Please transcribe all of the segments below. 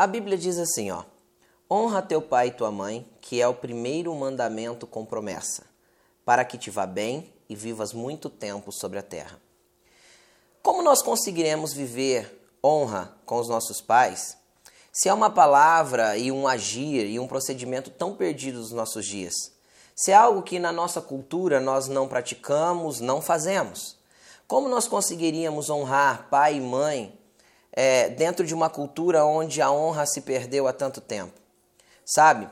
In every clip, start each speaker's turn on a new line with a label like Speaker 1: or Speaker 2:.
Speaker 1: A Bíblia diz assim, ó: Honra teu pai e tua mãe, que é o primeiro mandamento com promessa, para que te vá bem e vivas muito tempo sobre a terra. Como nós conseguiremos viver honra com os nossos pais se é uma palavra e um agir e um procedimento tão perdido nos nossos dias? Se é algo que na nossa cultura nós não praticamos, não fazemos. Como nós conseguiríamos honrar pai e mãe é, dentro de uma cultura onde a honra se perdeu há tanto tempo? Sabe,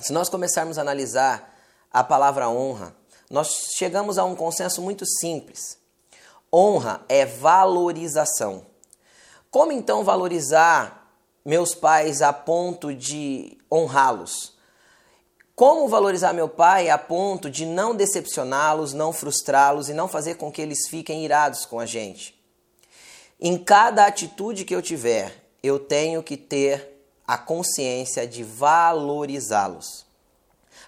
Speaker 1: se nós começarmos a analisar a palavra honra, nós chegamos a um consenso muito simples. Honra é valorização. Como então valorizar meus pais a ponto de honrá-los? Como valorizar meu pai a ponto de não decepcioná-los, não frustrá-los e não fazer com que eles fiquem irados com a gente? Em cada atitude que eu tiver, eu tenho que ter a consciência de valorizá-los.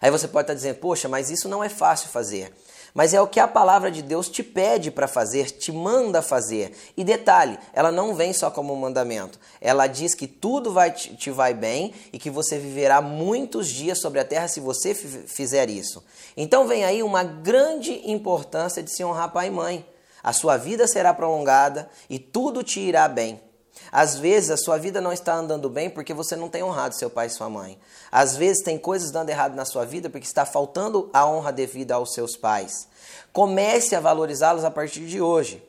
Speaker 1: Aí você pode estar dizendo, poxa, mas isso não é fácil fazer mas é o que a palavra de Deus te pede para fazer, te manda fazer. E detalhe, ela não vem só como um mandamento. Ela diz que tudo vai te, te vai bem e que você viverá muitos dias sobre a terra se você fizer isso. Então vem aí uma grande importância de se honrar pai e mãe. A sua vida será prolongada e tudo te irá bem. Às vezes a sua vida não está andando bem porque você não tem honrado seu pai e sua mãe. Às vezes tem coisas dando errado na sua vida porque está faltando a honra devida aos seus pais. Comece a valorizá-los a partir de hoje.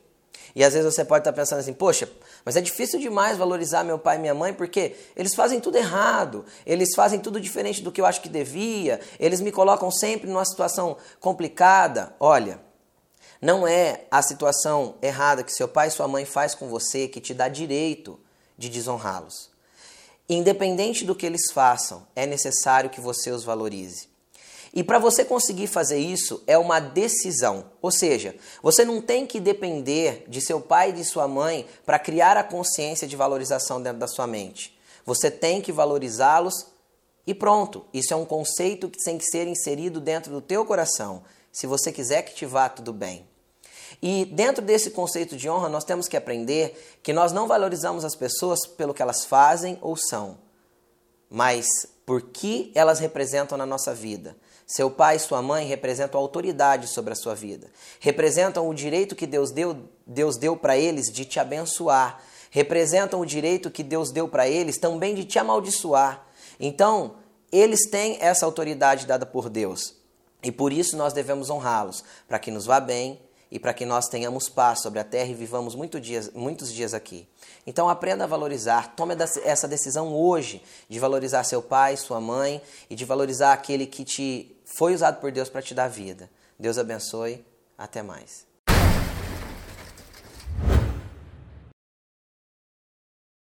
Speaker 1: E às vezes você pode estar pensando assim, poxa, mas é difícil demais valorizar meu pai e minha mãe porque eles fazem tudo errado, eles fazem tudo diferente do que eu acho que devia, eles me colocam sempre numa situação complicada. Olha, não é a situação errada que seu pai e sua mãe faz com você que te dá direito de desonrá-los. Independente do que eles façam, é necessário que você os valorize. E para você conseguir fazer isso é uma decisão. Ou seja, você não tem que depender de seu pai e de sua mãe para criar a consciência de valorização dentro da sua mente. Você tem que valorizá-los e pronto. Isso é um conceito que tem que ser inserido dentro do teu coração. Se você quiser que te vá, tudo bem. E dentro desse conceito de honra, nós temos que aprender que nós não valorizamos as pessoas pelo que elas fazem ou são, mas por que elas representam na nossa vida. Seu pai e sua mãe representam autoridade sobre a sua vida, representam o direito que Deus deu, Deus deu para eles de te abençoar, representam o direito que Deus deu para eles também de te amaldiçoar. Então, eles têm essa autoridade dada por Deus. E por isso nós devemos honrá-los, para que nos vá bem e para que nós tenhamos paz sobre a terra e vivamos muito dias, muitos dias aqui. Então aprenda a valorizar, tome essa decisão hoje de valorizar seu pai, sua mãe e de valorizar aquele que te foi usado por Deus para te dar vida. Deus abençoe, até mais.